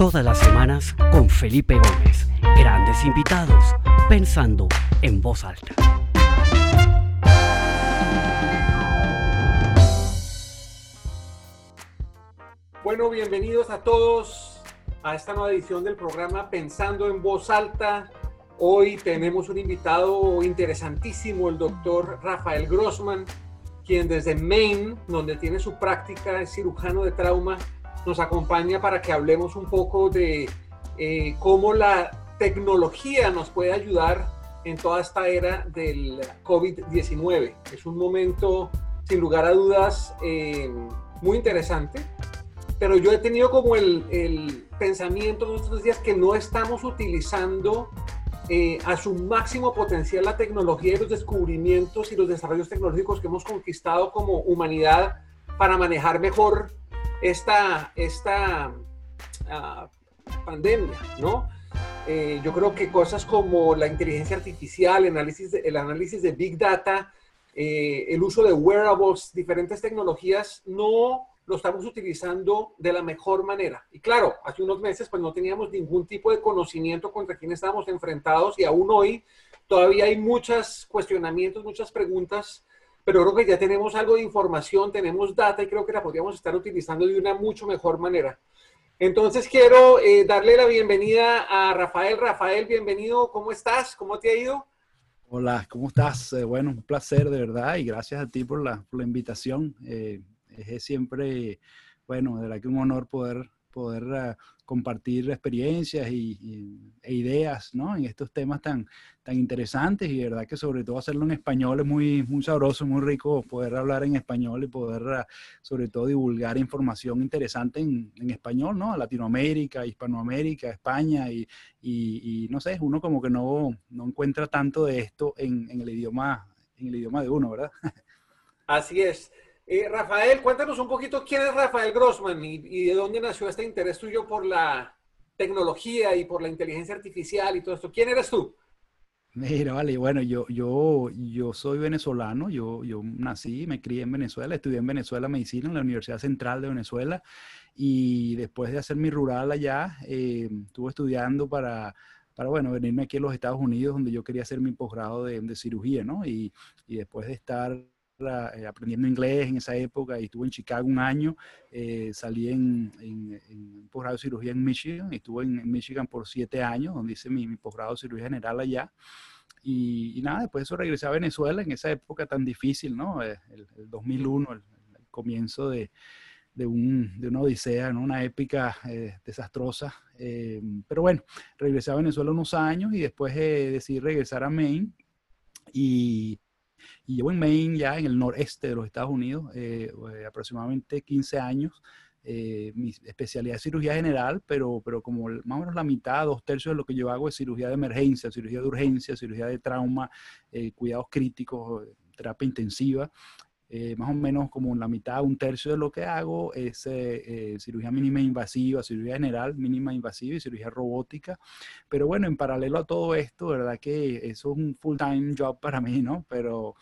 Todas las semanas con Felipe Gómez. Grandes invitados, pensando en voz alta. Bueno, bienvenidos a todos a esta nueva edición del programa Pensando en voz alta. Hoy tenemos un invitado interesantísimo, el doctor Rafael Grossman, quien desde Maine, donde tiene su práctica, es cirujano de trauma, nos acompaña para que hablemos un poco de eh, cómo la tecnología nos puede ayudar en toda esta era del COVID-19. Es un momento, sin lugar a dudas, eh, muy interesante, pero yo he tenido como el, el pensamiento en estos días que no estamos utilizando eh, a su máximo potencial la tecnología y los descubrimientos y los desarrollos tecnológicos que hemos conquistado como humanidad para manejar mejor esta, esta uh, pandemia, ¿no? Eh, yo creo que cosas como la inteligencia artificial, el análisis de, el análisis de Big Data, eh, el uso de wearables, diferentes tecnologías, no lo estamos utilizando de la mejor manera. Y claro, hace unos meses pues no teníamos ningún tipo de conocimiento contra quién estábamos enfrentados y aún hoy todavía hay muchos cuestionamientos, muchas preguntas pero creo que ya tenemos algo de información, tenemos data y creo que la podríamos estar utilizando de una mucho mejor manera. Entonces quiero eh, darle la bienvenida a Rafael. Rafael, bienvenido. ¿Cómo estás? ¿Cómo te ha ido? Hola, ¿cómo estás? Eh, bueno, un placer de verdad y gracias a ti por la, por la invitación. Eh, es siempre, bueno, de verdad que un honor poder, poder uh, compartir experiencias y, e ideas ¿no? en estos temas tan, tan interesantes y verdad que sobre todo hacerlo en español es muy, muy sabroso, muy rico poder hablar en español y poder ah, sobre todo divulgar información interesante en, en español, ¿no? Latinoamérica, Hispanoamérica, España y, y, no sé, uno como que no, no encuentra tanto de esto en, en, el idioma, en el idioma de uno, ¿verdad? Así es. Eh, Rafael, cuéntanos un poquito quién es Rafael Grossman y, de dónde nació este interés tuyo por la tecnología y por la inteligencia artificial y todo esto. ¿Quién eres tú? Mira, vale, bueno, yo, yo, yo soy venezolano, yo, yo nací, me crié en Venezuela, estudié en Venezuela medicina en la Universidad Central de Venezuela y después de hacer mi rural allá, eh, estuve estudiando para, para, bueno, venirme aquí a los Estados Unidos donde yo quería hacer mi posgrado de, cirugía, ¿no? Y, después de estar aprendiendo inglés en esa época y estuve en Chicago un año. Eh, salí en, en, en, posgrado de cirugía en Michigan, estuve en, Michigan por siete años, donde hice mi, mi posgrado de cirugía general allá. Y, y, nada, después eso regresé a Venezuela en esa época tan difícil, ¿no? Eh, el, el 2001, el, el, comienzo de, de, un, de, una odisea, ¿no? Una épica eh, desastrosa. Eh, pero bueno, regresé a Venezuela unos años y después decidí regresar a Maine y y llevo en Maine, ya en el noreste de los Estados Unidos, eh, eh aproximadamente 15 años. Eh, mi especialidad es cirugía general, pero, pero como más o menos la mitad, dos tercios de lo que yo hago es cirugía de emergencia, cirugía de urgencia, cirugía de trauma, cuidados críticos, terapia intensiva. Eh, más o menos como la mitad, un tercio de lo que hago es eh, eh, cirugía mínima invasiva, cirugía general mínima invasiva y cirugía robótica. Pero bueno, en paralelo a todo esto, ¿verdad? Que eso es un full-time job para mí, ¿no? Pero,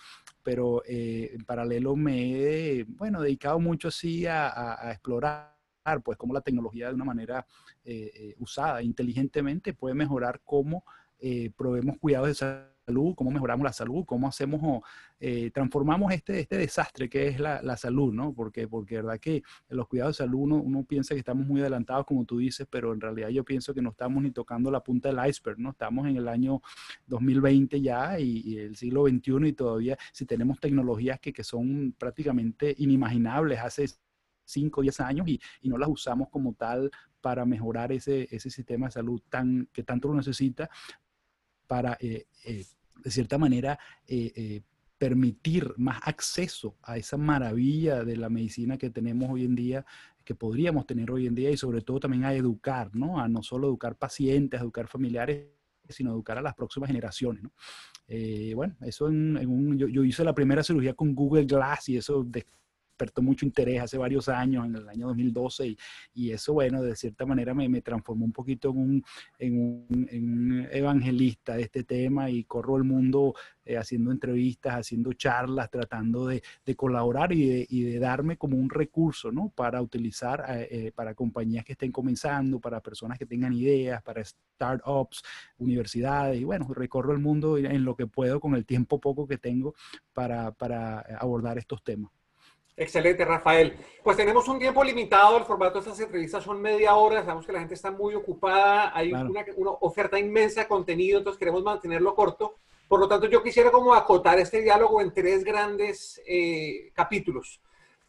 pero eh, en paralelo me he, bueno, dedicado mucho así a, a, a explorar pues cómo la tecnología de una manera usada inteligentemente puede mejorar cómo proveemos cuidados de salud salud, cómo mejoramos la salud, cómo hacemos, eh, transformamos este, este desastre que es la, la, salud, ¿no? Porque, porque verdad que los cuidados de salud uno, uno, piensa que estamos muy adelantados, como tú dices, pero en realidad yo pienso que no estamos ni tocando la punta del iceberg, ¿no? Estamos en el año 2020 ya y, y el siglo XXI y todavía si tenemos tecnologías que, que son prácticamente inimaginables hace 5 o 10 años y, y, no las usamos como tal para mejorar ese, ese sistema de salud tan, que tanto lo necesita para eh, eh, de cierta manera, eh, eh, permitir más acceso a esa maravilla de la medicina que tenemos hoy en día, que podríamos tener hoy en día y sobre todo también a educar, ¿no? A no solo educar pacientes, a educar familiares, sino educar a las próximas generaciones, ¿no? Eh, bueno, eso en, un, yo, yo, hice la primera cirugía con Google Glass y eso de, despertó mucho interés hace varios años, en el año 2012, y, y eso, bueno, de cierta manera me, me transformó un poquito en un, en, un, evangelista de este tema y corro el mundo eh, haciendo entrevistas, haciendo charlas, tratando de, de colaborar y de, y de, darme como un recurso, ¿no? Para utilizar eh, eh, para compañías que estén comenzando, para personas que tengan ideas, para startups, universidades, y bueno, recorro el mundo en lo que puedo con el tiempo poco que tengo para, para abordar estos temas. Excelente, Rafael. Pues tenemos un tiempo limitado, el formato de estas entrevistas son media hora, sabemos que la gente está muy ocupada, hay claro. una, una, oferta inmensa de contenido, entonces queremos mantenerlo corto. Por lo tanto, yo quisiera como acotar este diálogo en tres grandes eh, capítulos.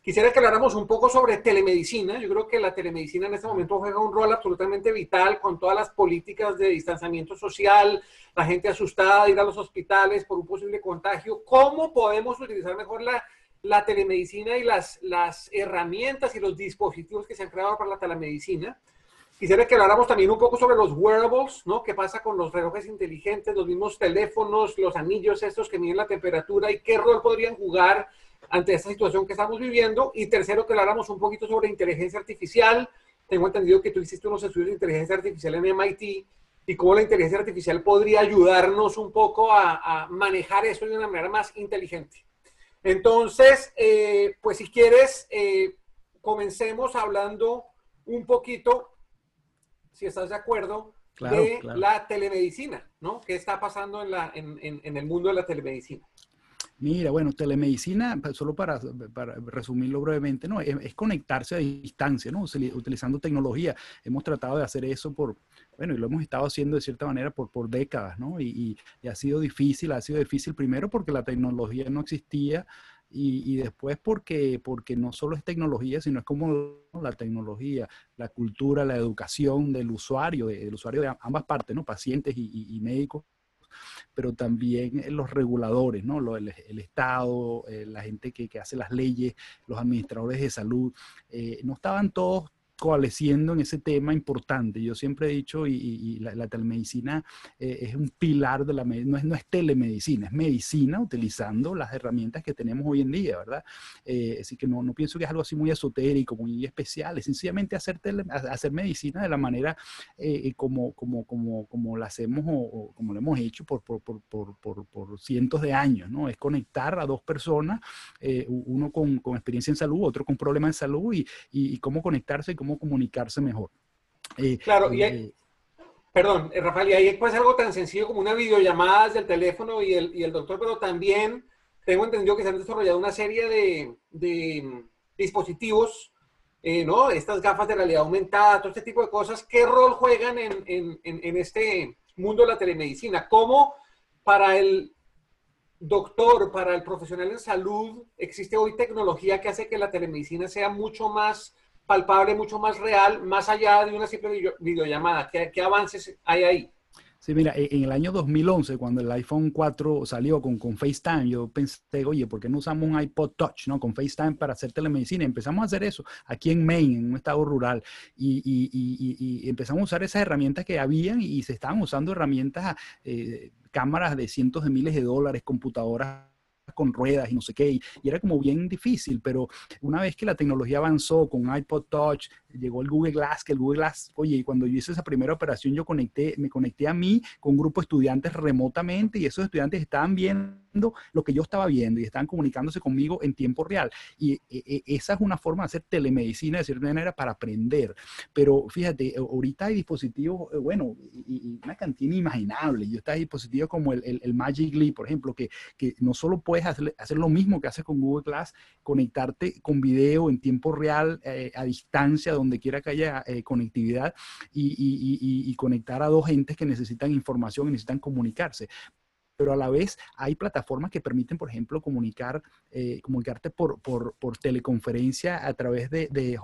Quisiera que habláramos un poco sobre telemedicina. Yo creo que la telemedicina en este momento juega un rol absolutamente vital con todas las políticas de distanciamiento social, la gente asustada de ir a los hospitales por un posible contagio. ¿Cómo podemos utilizar mejor la la telemedicina y las, las herramientas y los dispositivos que se han creado para la telemedicina. Quisiera que habláramos también un poco sobre los wearables, ¿no? ¿Qué pasa con los relojes inteligentes, los mismos teléfonos, los anillos estos que miden la temperatura y qué rol podrían jugar ante esta situación que estamos viviendo? Y tercero, que habláramos un poquito sobre inteligencia artificial. Tengo entendido que tú hiciste unos estudios de inteligencia artificial en MIT y cómo la inteligencia artificial podría ayudarnos un poco a, a manejar eso de una manera más inteligente. Entonces, eh, pues si quieres, eh, comencemos hablando un poquito, si estás de acuerdo, claro, de claro. la telemedicina, ¿no? ¿Qué está pasando en, la, en, en, en, el mundo de la telemedicina? Mira, bueno, telemedicina, solo para, para resumirlo brevemente, ¿no? Es, conectarse a distancia, ¿no? Utilizando tecnología. Hemos tratado de hacer eso por, bueno, y lo hemos estado haciendo de cierta manera por, por décadas, ¿no? Y, ha sido difícil, ha sido difícil primero porque la tecnología no existía y, después porque, porque no solo es tecnología, sino es como la tecnología, la cultura, la educación del usuario, del usuario de ambas partes, ¿no? Pacientes y médicos pero también los reguladores, ¿no? El, el Estado, eh, la gente que, que, hace las leyes, los administradores de salud, eh, no estaban todos coalesciendo en ese tema importante. Yo siempre he dicho, y, la, telemedicina eh, es un pilar de la medicina, no es, no es telemedicina, es medicina utilizando las herramientas que tenemos hoy en día, ¿verdad? Eh, así que no, no pienso que es algo así muy esotérico, muy especial, es sencillamente hacer, tele, hacer medicina de la manera eh, como, como, como, como la hacemos o, como lo hemos hecho por, por, por, por, por cientos de años, ¿no? Es conectar a dos personas, uno con, con, experiencia en salud, otro con problemas de salud y, y, cómo conectarse cómo cómo comunicarse mejor. Eh, claro, y hay, eh, perdón, eh, Rafael, y ahí puede ser algo tan sencillo como una videollamada desde el teléfono y el, y el doctor, pero también tengo entendido que se han desarrollado una serie de, de dispositivos, eh, ¿no? Estas gafas de realidad aumentada, todo este tipo de cosas, ¿qué rol juegan en, en, en este mundo de la telemedicina? ¿Cómo para el doctor, para el profesional en salud, existe hoy tecnología que hace que la telemedicina sea mucho más palpable, mucho más real, más allá de una simple videollamada. ¿Qué, qué avances hay ahí? Sí, mira, e, en el año 2011, cuando el iPhone 4 salió con, con FaceTime, yo pensé, oye, ¿por qué no usamos un iPod Touch, no? Con FaceTime para hacer telemedicina. Empezamos a hacer eso aquí en Maine, en un estado rural, y, y, y, y empezamos a usar esas herramientas que habían y se estaban usando herramientas, eh, cámaras de cientos de miles de dólares, computadoras con ruedas y no sé qué, y, y, era como bien difícil, pero una vez que la tecnología avanzó con iPod Touch, llegó el Google Glass, que el Google Glass, oye, cuando yo hice esa primera operación, yo conecté, me conecté a mí con un grupo de estudiantes remotamente y esos estudiantes estaban viendo lo que yo estaba viendo y estaban comunicándose conmigo en tiempo real. Y e, e, esa es una forma de hacer telemedicina de cierta manera para aprender. Pero fíjate, ahorita hay dispositivos, eh, bueno, y, y una cantidad inimaginable. Yo está dispositivos como el, el, el, Magic Leap, por ejemplo, que, que no solo puedes hacer, hacer, lo mismo que haces con Google Glass, conectarte con video en tiempo real, eh, a distancia, donde quiera que haya eh, conectividad, y, y, y conectar a dos gentes que necesitan información y necesitan comunicarse pero a la vez hay plataformas que permiten, por ejemplo, comunicar, eh, comunicarte por, teleconferencia a través de, de,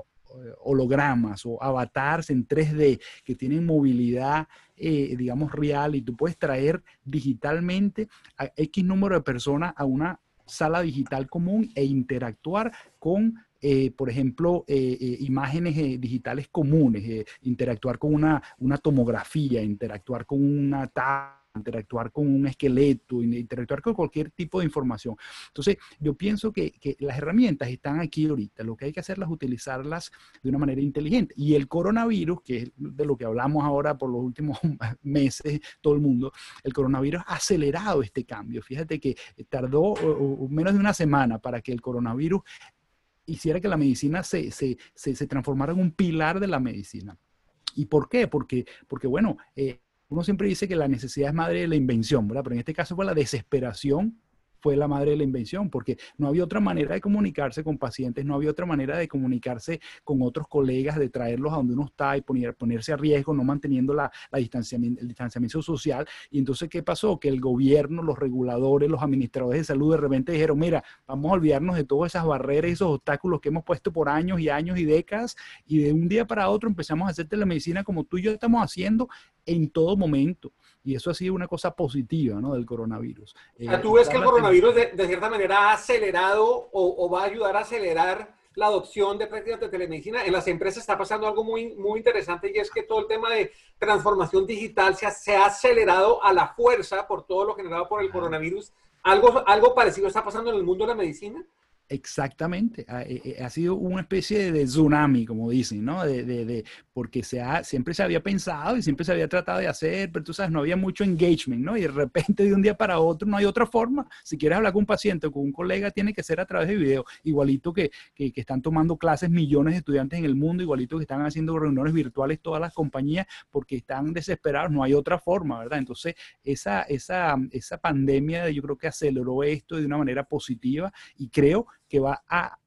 hologramas o avatars en 3D que tienen movilidad, eh, digamos, real y tú puedes traer digitalmente a X número de personas a una sala digital común e interactuar con eh, por ejemplo, eh, eh, imágenes eh, digitales comunes, eh, interactuar con una, una tomografía, interactuar con una tabla interactuar con un esqueleto, interactuar con cualquier tipo de información. Entonces, yo pienso que, que, las herramientas están aquí ahorita. Lo que hay que hacer es utilizarlas de una manera inteligente. Y el coronavirus, que es de lo que hablamos ahora por los últimos meses, todo el mundo, el coronavirus ha acelerado este cambio. Fíjate que tardó menos de una semana para que el coronavirus hiciera que la medicina se, se, se, transformara en un pilar de la medicina. ¿Y por qué? Porque, porque bueno, eh, uno siempre dice que la necesidad es madre de la invención, ¿verdad? Pero en este caso fue la desesperación fue la madre de la invención, porque no había otra manera de comunicarse con pacientes, no había otra manera de comunicarse con otros colegas, de traerlos a donde uno está y poner, ponerse a riesgo, no manteniendo la, distanciamiento, el distanciamiento social. Y entonces, ¿qué pasó? Que el gobierno, los reguladores, los administradores de salud de repente dijeron, mira, vamos a olvidarnos de todas esas barreras esos obstáculos que hemos puesto por años y años y décadas, y de un día para otro empezamos a hacer telemedicina como tú y yo estamos haciendo en todo momento. Y eso ha sido una cosa positiva ¿no? del coronavirus. Eh, ¿Tú ves que el coronavirus de, cierta manera ha acelerado o, va a ayudar a acelerar la adopción de prácticas de telemedicina? En las empresas está pasando algo muy, muy interesante y es que todo el tema de transformación digital se ha, se ha acelerado a la fuerza por todo lo generado por el coronavirus. ¿Algo, ¿Algo parecido está pasando en el mundo de la medicina? Exactamente, ha, eh, eh, ha, sido una especie de tsunami, como dicen, ¿no? De, de, de, porque se ha, siempre se había pensado y siempre se había tratado de hacer, pero tú sabes, no había mucho engagement, ¿no? Y de repente de un día para otro no hay otra forma. Si quieres hablar con un paciente o con un colega, tiene que ser a través de video, igualito que, que, que están tomando clases millones de estudiantes en el mundo, igualito que están haciendo reuniones virtuales todas las compañías, porque están desesperados, no hay otra forma, ¿verdad? Entonces, esa, esa, esa pandemia yo creo que aceleró esto de una manera positiva y creo que va a,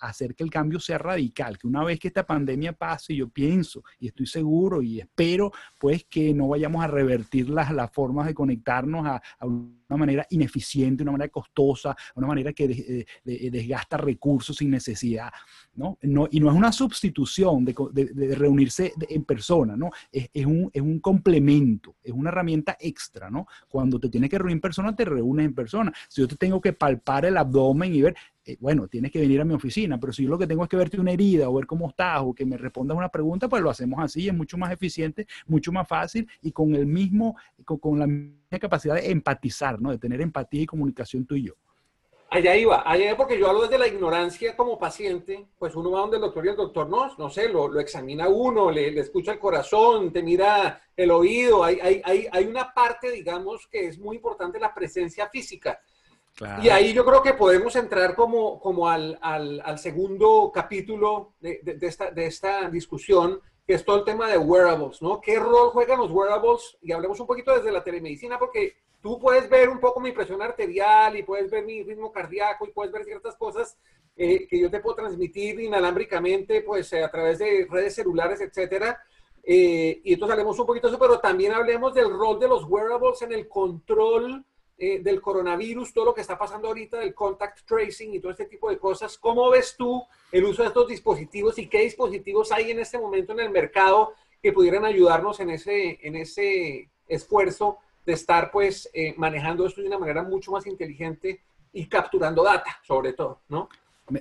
hacer que el cambio sea radical, que una vez que esta pandemia pase, yo pienso y estoy seguro y espero pues que no vayamos a revertir las, las formas de conectarnos a, una manera ineficiente, una manera costosa, una manera que desgasta recursos sin necesidad, ¿no? ¿no? Y no es una sustitución de, de reunirse en persona, ¿no? Es, es, un, es un complemento, es una herramienta extra, ¿no? Cuando te tienes que reunir en persona, te reúnes en persona. Si yo te tengo que palpar el abdomen y ver, eh, bueno, tienes que venir a mi oficina, pero si yo lo que tengo es que verte una herida o ver cómo estás o que me respondas una pregunta, pues lo hacemos así, es mucho más eficiente, mucho más fácil y con el mismo, con, la misma capacidad de empatizar, ¿no? De tener empatía y comunicación tú y yo. Allá iba, allá porque yo hablo desde la ignorancia como paciente, pues uno va donde el doctor y el doctor no, no sé, lo, lo examina uno, le, le, escucha el corazón, te mira el oído, hay, hay, hay, hay una parte, digamos, que es muy importante, la presencia física. Y ahí yo creo que podemos entrar como, como al, al, al segundo capítulo de, de, esta, de, esta, discusión, que es todo el tema de wearables, ¿no? ¿Qué rol juegan los wearables? Y hablemos un poquito desde la telemedicina, porque tú puedes ver un poco mi presión arterial y puedes ver mi ritmo cardíaco y puedes ver ciertas cosas eh, que yo te puedo transmitir inalámbricamente, pues a través de redes celulares, etcétera. Eh, y entonces hablemos un poquito de eso, pero también hablemos del rol de los wearables en el control eh, del coronavirus, todo lo que está pasando ahorita del contact tracing y todo este tipo de cosas. ¿Cómo ves tú el uso de estos dispositivos y qué dispositivos hay en este momento en el mercado que pudieran ayudarnos en ese, en ese esfuerzo de estar pues eh, manejando esto de una manera mucho más inteligente y capturando data, sobre todo, ¿no?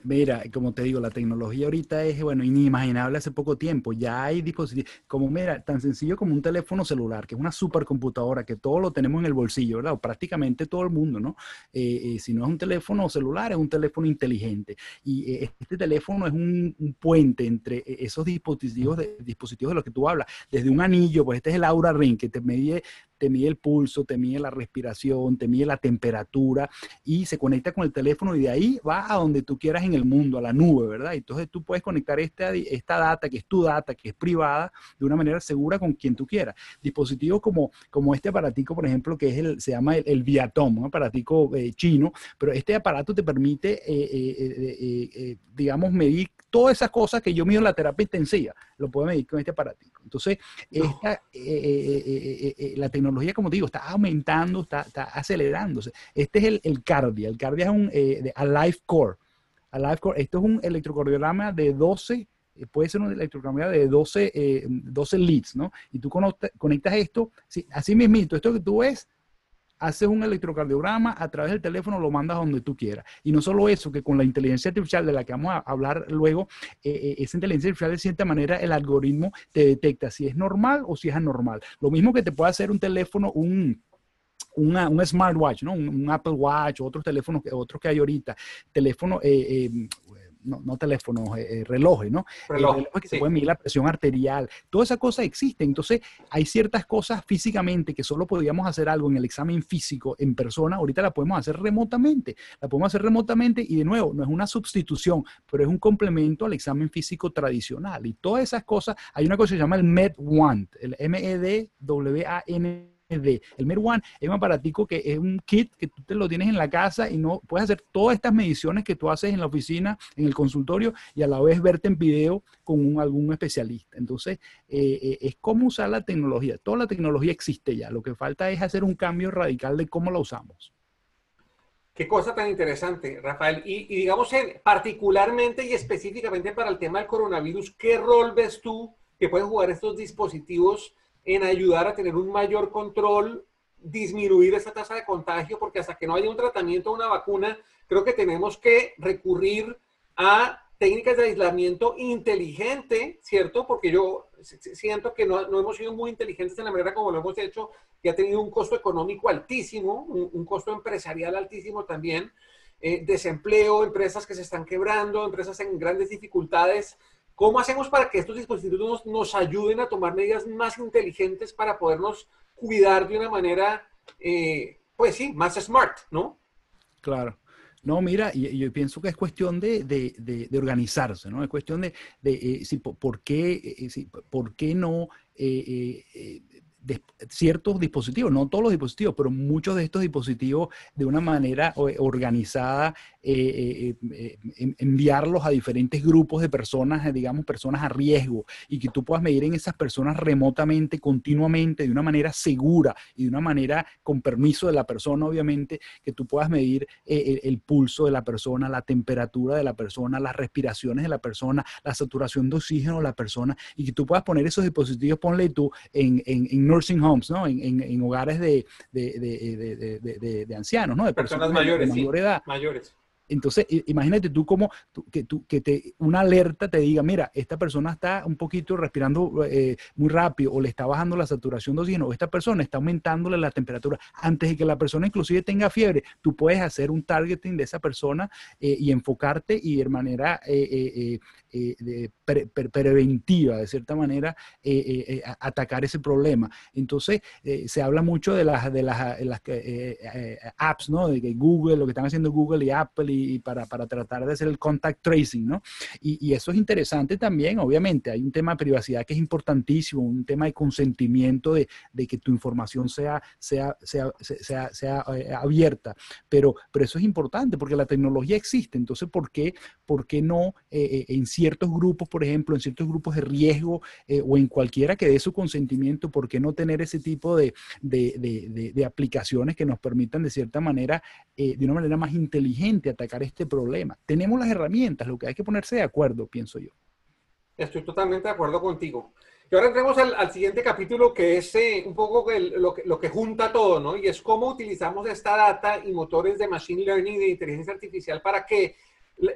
Mira, como te digo, la tecnología ahorita es, bueno, inimaginable hace poco tiempo. Ya hay dispositivos, como mira, tan sencillo como un teléfono celular, que es una supercomputadora, que todo lo tenemos en el bolsillo, ¿verdad? Prácticamente todo el mundo, ¿no? Eh, eh, si no es un teléfono celular, es un teléfono inteligente. Y eh, este teléfono es un, puente entre esos dispositivos de, dispositivos de los que tú hablas. Desde un anillo, pues este es el Aura Ring, que te mide te mide el pulso, te mide la respiración, te mide la temperatura y se conecta con el teléfono y de ahí va a donde tú quieras en el mundo, a la nube, ¿verdad? Entonces tú puedes conectar esta, esta data, que es tu data, que es privada, de una manera segura con quien tú quieras. Dispositivos como, como este aparatico, por ejemplo, que es el, se llama el, Viatom, un aparatico eh, chino, pero este aparato te permite, eh, eh, digamos, medir todas esas cosas que yo mido en la terapia intensiva, lo puedo medir con este aparatico. Entonces, esta, la tecnología, como digo, está aumentando, está, está acelerándose. Este es el, el Cardia. El Cardia es un Alive Core. Alive Core. Esto es un electrocardiograma de 12 eh, puede ser un electrocardiograma de 12, 12 leads, ¿no? Y tú conectas esto, así mismito, esto que tú ves, haces un electrocardiograma a través del teléfono, lo mandas donde tú quieras. Y no solo eso, que con la inteligencia artificial de la que vamos a hablar luego, eh, eh, esa inteligencia artificial de cierta manera el algoritmo te detecta si es normal o si es anormal. Lo mismo que te puede hacer un teléfono, un una, un smartwatch, ¿no? Un, Apple Watch, otros teléfonos, otros que hay ahorita, teléfono, eh, eh, no, no teléfonos, eh, eh, relojes, ¿no? Relojes que se pueden medir la presión arterial, toda esa cosa existe. Entonces, hay ciertas cosas físicamente que solo podíamos hacer algo en el examen físico en persona, ahorita la podemos hacer remotamente. La podemos hacer remotamente y de nuevo, no es una sustitución, pero es un complemento al examen físico tradicional. Y todas esas cosas, hay una cosa que se llama el MedWAN, el M-E-D-W-A-N de el One es un aparatico que es un kit que tú te lo tienes en la casa y no puedes hacer todas estas mediciones que tú haces en la oficina, en el consultorio y a la vez verte en video con algún especialista. Entonces, eh, eh, es cómo usar la tecnología. Toda la tecnología existe ya. Lo que falta es hacer un cambio radical de cómo la usamos. Qué cosa tan interesante, Rafael. Y, digamos, particularmente y específicamente para el tema del coronavirus, ¿qué rol ves tú que pueden jugar estos dispositivos? En ayudar a tener un mayor control, disminuir esa tasa de contagio, porque hasta que no haya un tratamiento o una vacuna, creo que tenemos que recurrir a técnicas de aislamiento inteligente, ¿cierto? Porque yo siento que no, hemos sido muy inteligentes en la manera como lo hemos hecho, que ha tenido un costo económico altísimo, un, costo empresarial altísimo también, eh, desempleo, empresas que se están quebrando, empresas en grandes dificultades. ¿Cómo hacemos para que estos dispositivos nos, ayuden a tomar medidas más inteligentes para podernos cuidar de una manera, eh, pues sí, más smart, ¿no? Claro. No, mira, yo, pienso que es cuestión de, organizarse, ¿no? Es cuestión de, eh, por, qué, eh, por qué no ciertos dispositivos, no todos los dispositivos, pero muchos de estos dispositivos de una manera organizada, eh, eh, eh, enviarlos a diferentes grupos de personas, digamos, personas a riesgo, y que tú puedas medir en esas personas remotamente, continuamente, de una manera segura y de una manera con permiso de la persona, obviamente, que tú puedas medir el, pulso de la persona, la temperatura de la persona, las respiraciones de la persona, la saturación de oxígeno de la persona, y que tú puedas poner esos dispositivos, ponle tú, en, en, en nursing homes, ¿no? En, hogares de, de, ancianos, ¿no? De personas, mayores, de mayor edad. Mayores. Entonces, imagínate tú como que, tú, que te, una alerta te diga, mira, esta persona está un poquito respirando eh, muy rápido o le está bajando la saturación de oxígeno o esta persona está aumentándole la temperatura. Antes de que la persona inclusive tenga fiebre, tú puedes hacer un targeting de esa persona eh, y enfocarte y de manera eh, preventiva, de cierta manera, atacar ese problema. Entonces, se habla mucho de las, de las, las apps, ¿no? De que Google, lo que están haciendo Google y Apple y, para, para, tratar de hacer el contact tracing, ¿no? Y, eso es interesante también, obviamente, hay un tema de privacidad que es importantísimo, un tema de consentimiento de, de que tu información sea, sea, sea, sea, sea eh, abierta, pero, pero eso es importante porque la tecnología existe, entonces, ¿por qué, por qué no eh, eh, ciertos grupos, por ejemplo, en ciertos grupos de riesgo o en cualquiera que dé su consentimiento, ¿por qué no tener ese tipo de, de, de, aplicaciones que nos permitan de cierta manera, de una manera más inteligente, atacar este problema. Tenemos las herramientas, lo que hay que ponerse de acuerdo, pienso yo. Estoy totalmente de acuerdo contigo. Y ahora entremos al, siguiente capítulo, que es eh, un poco lo, que, lo que junta todo, ¿no? Y es cómo utilizamos esta data y motores de machine learning y de inteligencia artificial para que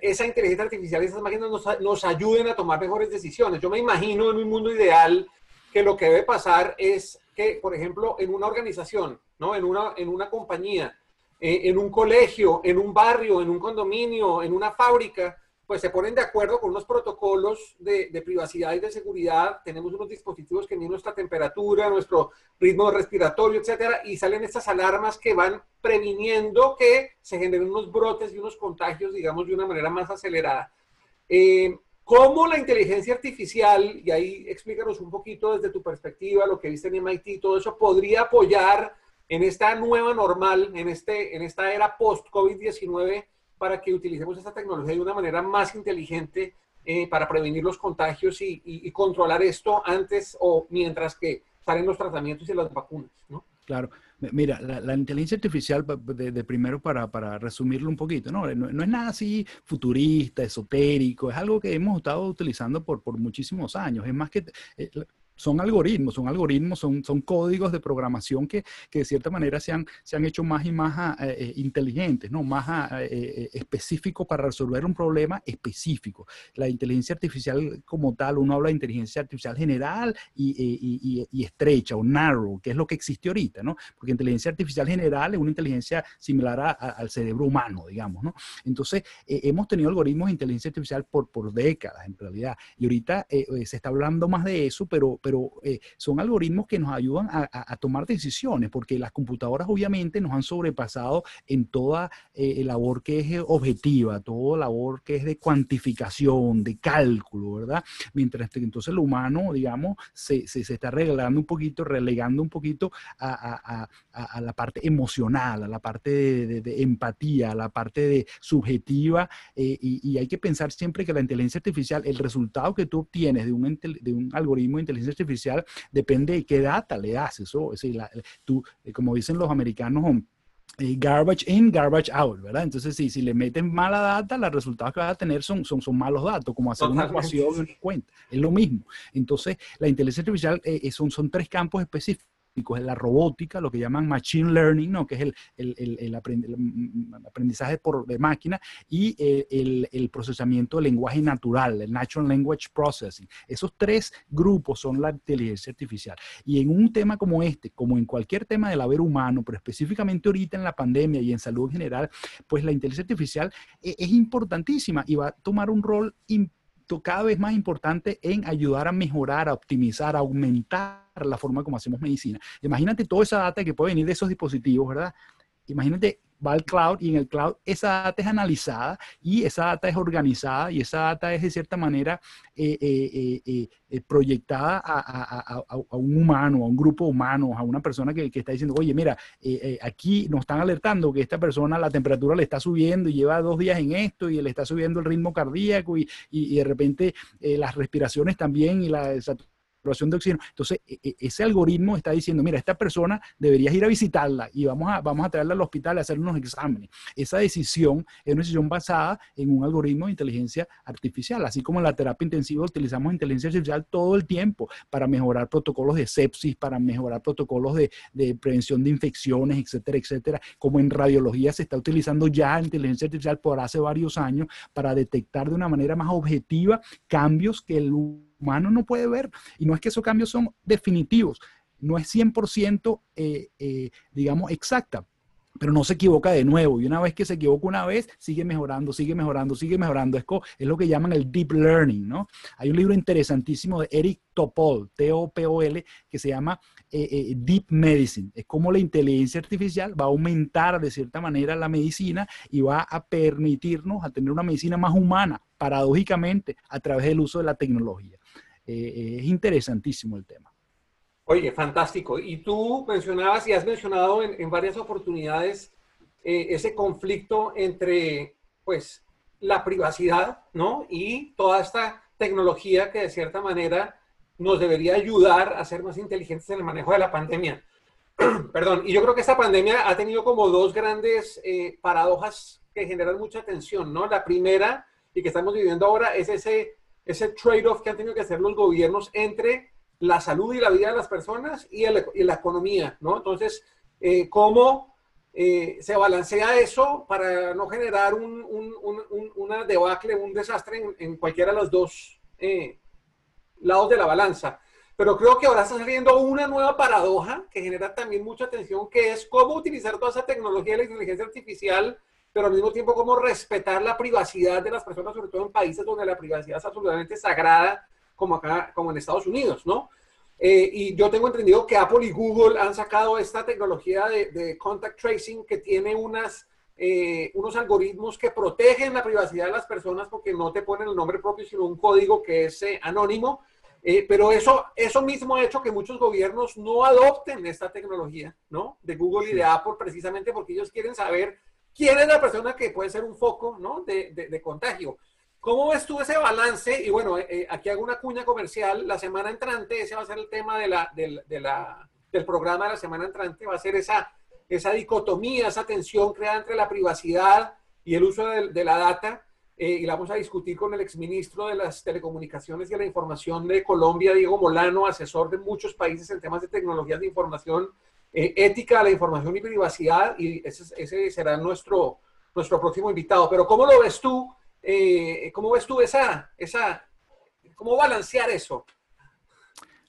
esa inteligencia artificial esas máquinas nos, nos ayuden a tomar mejores decisiones. Yo me imagino en un mundo ideal que lo que debe pasar es que, por ejemplo, en una organización, ¿no? En una, en una compañía, eh, en un colegio, en un barrio, en un condominio, en una fábrica, pues se ponen de acuerdo con unos protocolos de, privacidad y de seguridad. Tenemos unos dispositivos que miden nuestra temperatura, nuestro ritmo respiratorio, etcétera, y salen estas alarmas que van previniendo que se generen unos brotes y unos contagios, digamos, de una manera más acelerada. Eh, ¿Cómo la inteligencia artificial, y ahí explícanos un poquito desde tu perspectiva, lo que viste en MIT, todo eso podría apoyar en esta nueva normal, en, este, en esta era post-COVID-19, para que utilicemos esta tecnología de una manera más inteligente eh, para prevenir los contagios y, controlar esto antes o mientras que salen los tratamientos y las vacunas, ¿no? Claro. Mira, la, inteligencia artificial, de, primero para, para, resumirlo un poquito, ¿no? ¿no? es nada así futurista, esotérico, es algo que hemos estado utilizando por, por muchísimos años. Es más que eh, son algoritmos, son algoritmos, son, son códigos de programación que, que de cierta manera se han, se han hecho más y más ah, eh, eh, inteligentes, ¿no? más ah, eh, específicos para resolver un problema específico. La inteligencia artificial como tal, uno habla de inteligencia artificial general y, y, y, estrecha o narrow, que es lo que existe ahorita, ¿no? Porque inteligencia artificial general es una inteligencia similar a, al cerebro humano, digamos, ¿no? Entonces, hemos tenido algoritmos de inteligencia artificial por, por décadas, en realidad, y ahorita se está hablando más de eso, pero eh, son algoritmos que nos ayudan a, tomar decisiones, porque las computadoras obviamente nos han sobrepasado en toda eh, labor que es objetiva, toda labor que es de cuantificación, de cálculo, ¿verdad? Mientras que entonces el humano, digamos, se, se, está relegando un poquito, relegando un poquito a, a, la parte emocional, a la parte de, empatía, a la parte de subjetiva, eh, y, hay que pensar siempre que la inteligencia artificial, el resultado que tú obtienes de un, de un algoritmo de inteligencia artificial depende de qué data le das. Eso, es tú, eh, como dicen los americanos, eh, garbage in, garbage out, ¿verdad? Entonces, sí, si le meten mala data, los resultados que vas a tener son, son, son malos datos, como hacer una ecuación una cuenta. Es lo mismo. Entonces, la inteligencia artificial eh, son, son tres campos específicos es la robótica, lo que llaman machine learning, ¿no? que es el, el, el, aprendizaje por, de máquina, y eh, el, procesamiento del lenguaje natural, el Natural Language Processing. Esos tres grupos son la inteligencia artificial. Y en un tema como este, como en cualquier tema del haber humano, pero específicamente ahorita en la pandemia y en salud en general, pues la inteligencia artificial es, es importantísima y va a tomar un rol importante cada vez más importante en ayudar a mejorar, a optimizar, a aumentar la forma como hacemos medicina. Imagínate toda esa data que puede venir de esos dispositivos, ¿verdad? Imagínate va al cloud y en el cloud esa data es analizada y esa data es organizada y esa data es de cierta manera eh, eh, eh, proyectada a, un humano, a un grupo humano, a una persona que, está diciendo, oye, mira, aquí nos están alertando que esta persona la temperatura le está subiendo y lleva dos días en esto y le está subiendo el ritmo cardíaco y, y de repente las respiraciones también y la de oxígeno. Entonces, e, e, ese algoritmo está diciendo, mira, esta persona deberías ir a visitarla y vamos a, vamos a traerla al hospital a hacer unos exámenes. Esa decisión es una decisión basada en un algoritmo de inteligencia artificial, así como en la terapia intensiva utilizamos inteligencia artificial todo el tiempo para mejorar protocolos de sepsis, para mejorar protocolos de, de prevención de infecciones, etcétera, etcétera. Como en radiología se está utilizando ya inteligencia artificial por hace varios años para detectar de una manera más objetiva cambios que el humano no puede ver. Y no es que esos cambios son definitivos, no es 100%, eh, eh, digamos, exacta, pero no se equivoca de nuevo. Y una vez que se equivoca una vez, sigue mejorando, sigue mejorando, sigue mejorando. Es, lo que llaman el deep learning, ¿no? Hay un libro interesantísimo de Eric Topol, T-O-P-O-L, que se llama eh, eh, Deep Medicine. Es como la inteligencia artificial va a aumentar de cierta manera la medicina y va a permitirnos a tener una medicina más humana, paradójicamente, a través del uso de la tecnología. Eh, es interesantísimo el tema. Oye, fantástico. Y tú mencionabas y has mencionado en, varias oportunidades eh, ese conflicto entre, pues, la privacidad, ¿no? Y toda esta tecnología que de cierta manera nos debería ayudar a ser más inteligentes en el manejo de la pandemia. Perdón, y yo creo que esta pandemia ha tenido como dos grandes eh, paradojas que generan mucha tensión, ¿no? La primera, y que estamos viviendo ahora, es ese, ese trade-off que han tenido que hacer los gobiernos entre la salud y la vida de las personas y, la economía, ¿no? Entonces, eh, ¿cómo eh, se balancea eso para no generar un, una debacle, un desastre en, cualquiera de los dos eh, lados de la balanza? Pero creo que ahora está saliendo una nueva paradoja que genera también mucha atención, que es cómo utilizar toda esa tecnología de la inteligencia artificial, pero al mismo tiempo cómo respetar la privacidad de las personas, sobre todo en países donde la privacidad es absolutamente sagrada como acá, como en Estados Unidos, ¿no? Eh, y yo tengo entendido que Apple y Google han sacado esta tecnología de, contact tracing que tiene unas, eh, unos algoritmos que protegen la privacidad de las personas porque no te ponen el nombre propio, sino un código que es eh, anónimo. pero eso, eso mismo ha hecho que muchos gobiernos no adopten esta tecnología, ¿no? De Google y de Apple, precisamente porque ellos quieren saber quién es la persona que puede ser un foco, ¿no? de, de contagio. ¿Cómo ves tú ese balance? Y bueno, eh, eh, aquí hago una cuña comercial. La semana entrante, ese va a ser el tema de la, del programa de la semana entrante, va a ser esa, esa dicotomía, esa tensión creada entre la privacidad y el uso de, la data. eh, y la vamos a discutir con el exministro de las Telecomunicaciones y de la Información de Colombia, Diego Molano, asesor de muchos países en temas de tecnologías de información, eh, ética, la información y privacidad, y ese, ese, será nuestro, nuestro próximo invitado. Pero ¿cómo lo ves tú? Eh, ¿Cómo ves tú esa, esa, cómo balancear eso?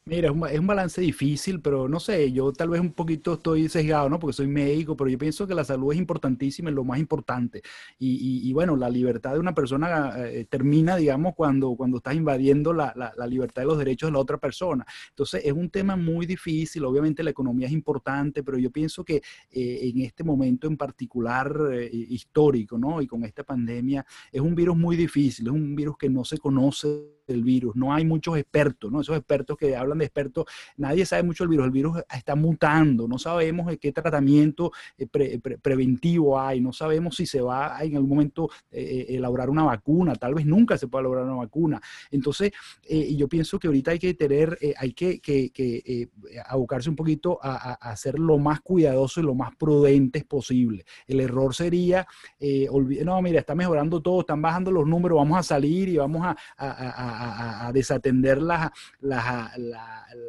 Mira, es un, es un, balance difícil, pero no sé, yo tal vez un poquito estoy sesgado, ¿no? Porque soy médico, pero yo pienso que la salud es importantísima, es lo más importante. Y, y, bueno, la libertad de una persona eh, termina, digamos, cuando, cuando estás invadiendo la, la, la, libertad de los derechos de la otra persona. Entonces, es un tema muy difícil, obviamente la economía es importante, pero yo pienso que eh, en este momento en particular eh, histórico, ¿no? Y con esta pandemia, es un virus muy difícil, es un virus que no se conoce el virus, no hay muchos expertos, ¿no? Esos expertos que hablan de expertos, nadie sabe mucho del virus, el virus está mutando, no sabemos qué tratamiento eh, pre, pre, preventivo hay, no sabemos si se va a en algún momento eh, eh, elaborar una vacuna, tal vez nunca se pueda elaborar una vacuna. Entonces, yo pienso que ahorita hay que tener, hay que, que, abocarse un poquito a, a, ser lo más cuidadoso y lo más prudentes posible. El error sería, no, mira, está mejorando todo, están bajando los números, vamos a salir y vamos a desatender las, las, las,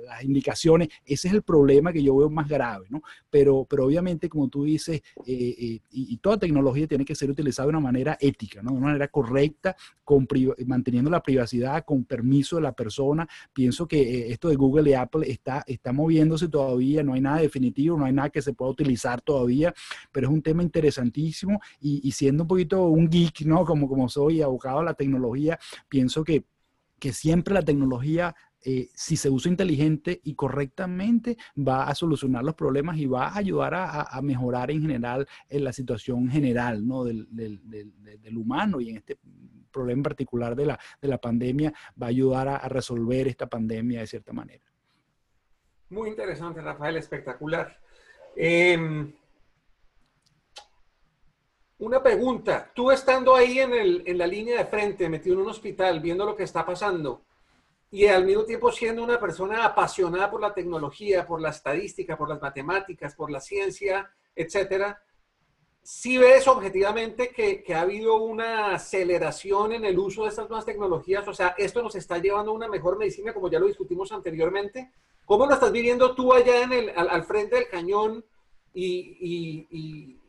las, indicaciones. Ese es el problema que yo veo más grave, ¿no? Pero, pero obviamente, como tú dices, eh, eh, y, y, toda tecnología tiene que ser utilizada de una manera ética, ¿no? De una manera correcta, con manteniendo la privacidad, con permiso de la persona. Pienso que eh, esto de Google y Apple está, está moviéndose todavía, no hay nada definitivo, no hay nada que se pueda utilizar todavía, pero es un tema interesantísimo y, y siendo un poquito un geek, ¿no? Como, como soy abocado a la tecnología, pienso que que siempre la tecnología eh, si se usa inteligente y correctamente, va a solucionar los problemas y va a ayudar a, a mejorar en general en la situación general ¿no? del, del, del, del, humano y en este problema en particular de la, de la pandemia, va a ayudar a, a resolver esta pandemia de cierta manera. Muy interesante, Rafael, espectacular. Eh, una pregunta, tú estando ahí en, el, en, la línea de frente, metido en un hospital, viendo lo que está pasando, y al mismo tiempo siendo una persona apasionada por la tecnología, por la estadística, por las matemáticas, por la ciencia, etcétera, ¿sí ves objetivamente que, que, ha habido una aceleración en el uso de estas nuevas tecnologías? O sea, esto nos está llevando a una mejor medicina, como ya lo discutimos anteriormente. ¿Cómo lo estás viviendo tú allá en el, al, al frente del cañón y, y, y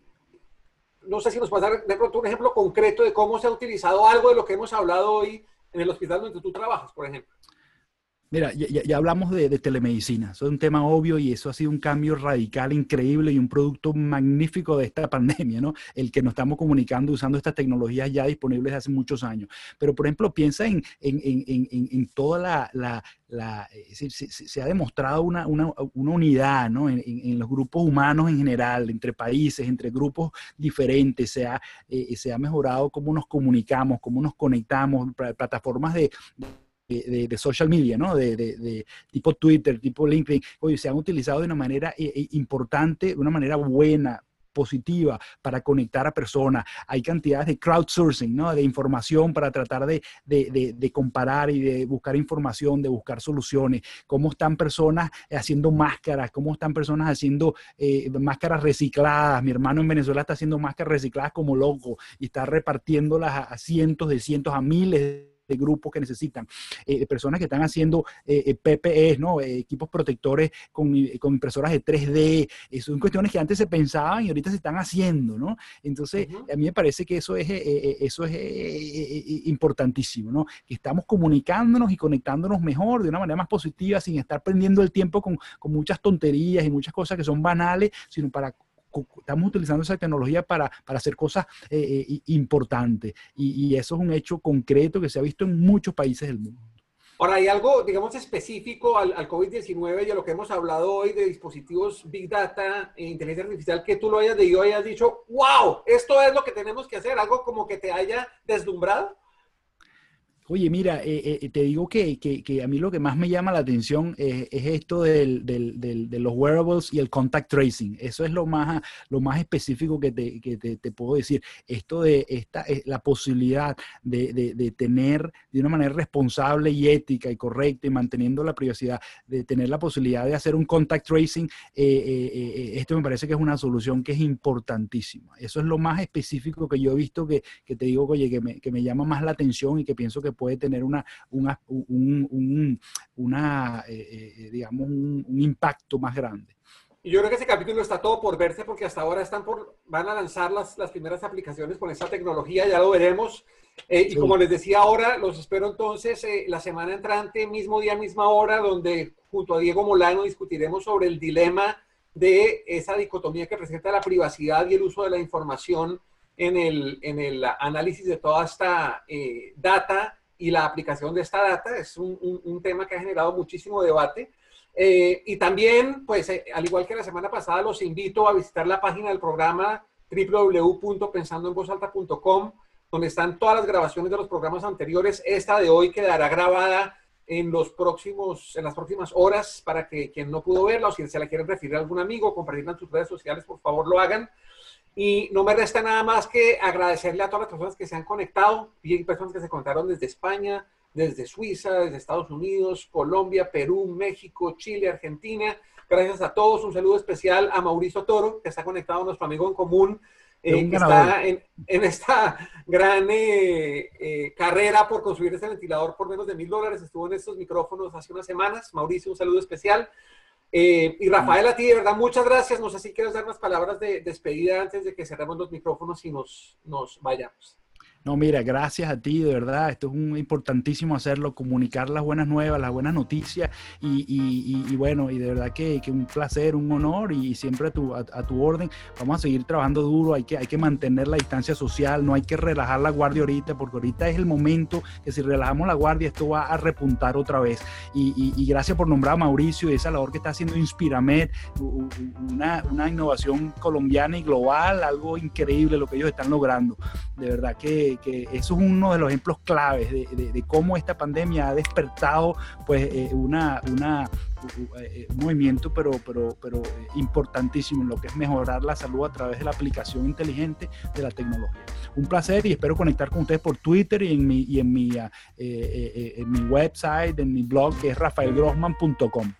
no sé si nos puedes dar de pronto un ejemplo concreto de cómo se ha utilizado algo de lo que hemos hablado hoy en el hospital donde tú trabajas, por ejemplo. Mira, ya, ya hablamos de, telemedicina, es un tema obvio y eso ha sido un cambio radical, increíble y un producto magnífico de esta pandemia, ¿no? El que nos estamos comunicando usando estas tecnologías ya disponibles hace muchos años. Pero, por ejemplo, piensa en, en, en, en toda la, la, la se, ha demostrado una, una, una unidad ¿no? en, en, los grupos humanos en general, entre países, entre grupos diferentes, se ha, eh, se ha mejorado cómo nos comunicamos, cómo nos conectamos, plataformas de, de social media, ¿no? De, tipo Twitter, tipo LinkedIn, oye, se han utilizado de una manera eh, importante, de una manera buena, positiva para conectar a personas. Hay cantidades de crowdsourcing, ¿no? De información para tratar de, de, comparar y de buscar información, de buscar soluciones. Cómo están personas haciendo máscaras, cómo están personas haciendo eh, máscaras recicladas. Mi hermano en Venezuela está haciendo máscaras recicladas como loco y está repartiéndolas a, a cientos de cientos, a miles de grupos que necesitan, eh, personas que están haciendo eh, PPE, ¿no? Eh, equipos protectores con, con, impresoras de 3D, eso son cuestiones que antes se pensaban y ahorita se están haciendo, ¿no? Entonces, uh -huh. a mí me parece que eso es, eso es importantísimo, ¿no? Que estamos comunicándonos y conectándonos mejor, de una manera más positiva, sin estar perdiendo el tiempo con, con muchas tonterías y muchas cosas que son banales, sino para estamos utilizando esa tecnología para, para hacer cosas eh, eh, importantes. Y, y, eso es un hecho concreto que se ha visto en muchos países del mundo. Ahora, hay algo, digamos, específico al, al COVID-19 y a lo que hemos hablado hoy de dispositivos Big Data e inteligencia artificial, que tú lo hayas leído y hayas dicho, wow, esto es lo que tenemos que hacer, algo como que te haya deslumbrado. Oye, mira, eh, eh, te digo que, que, a mí lo que más me llama la atención es, esto del, del, de los wearables y el contact tracing. Eso es lo más, lo más específico que te, que te, puedo decir. Esto de esta, eh, la posibilidad de, de, tener de una manera responsable y ética y correcta y manteniendo la privacidad, de tener la posibilidad de hacer un contact tracing, esto me parece que es una solución que es importantísima. Eso es lo más específico que yo he visto que te digo, oye, que me, que me llama más la atención y que pienso que puede tener una, una, un, una eh, eh, digamos, un, impacto más grande. Y yo creo que ese capítulo está todo por verse porque hasta ahora están por, van a lanzar las, las primeras aplicaciones con esta tecnología, ya lo veremos. Eh, y como les decía ahora, los espero entonces la semana entrante, mismo día, misma hora, donde junto a Diego Molano discutiremos sobre el dilema de esa dicotomía que presenta la privacidad y el uso de la información en el, en el análisis de toda esta data y la aplicación de esta data es un, un, tema que ha generado muchísimo debate. Eh, y también, pues, eh, al igual que la semana pasada, los invito a visitar la página del programa www.pensandoenvozalta.com, donde están todas las grabaciones de los programas anteriores. Esta de hoy quedará grabada en, los próximos, en las próximas horas para que quien no pudo verla o si se la quieren referir a algún amigo, compartirla en sus redes sociales, por favor lo hagan. Y no me resta nada más que agradecerle a todas las personas que se han conectado. Y hay personas que se conectaron desde España, desde Suiza, desde Estados Unidos, Colombia, Perú, México, Chile, Argentina. Gracias a todos. Un saludo especial a Mauricio Toro, que está conectado, nuestro amigo en común, eh, que está en, esta gran eh, eh, carrera por construir este ventilador por menos de mil dólares. Estuvo en estos micrófonos hace unas semanas. Mauricio, un saludo especial. Eh, y Rafael, a ti, de verdad, muchas gracias. No sé si quieres dar unas palabras de despedida antes de que cerremos los micrófonos y nos, nos vayamos. No, mira, gracias a ti, de verdad. Esto es un, importantísimo hacerlo, comunicar las buenas nuevas, las buenas noticias. Y, bueno, y de verdad que, un placer, un honor y siempre a tu, a, tu orden. Vamos a seguir trabajando duro, hay que, hay que mantener la distancia social, no hay que relajar la guardia ahorita, porque ahorita es el momento que si relajamos la guardia, esto va a repuntar otra vez. Y, gracias por nombrar a Mauricio y esa labor que está haciendo Inspiramed, una, una innovación colombiana y global, algo increíble lo que ellos están logrando. De verdad que que, eso es uno de los ejemplos claves de, cómo esta pandemia ha despertado pues eh, una, una eh, un movimiento pero, pero, pero eh, importantísimo en lo que es mejorar la salud a través de la aplicación inteligente de la tecnología. Un placer y espero conectar con ustedes por Twitter y en mi, y en mi, en mi website, en mi blog que es rafaelgrossman.com.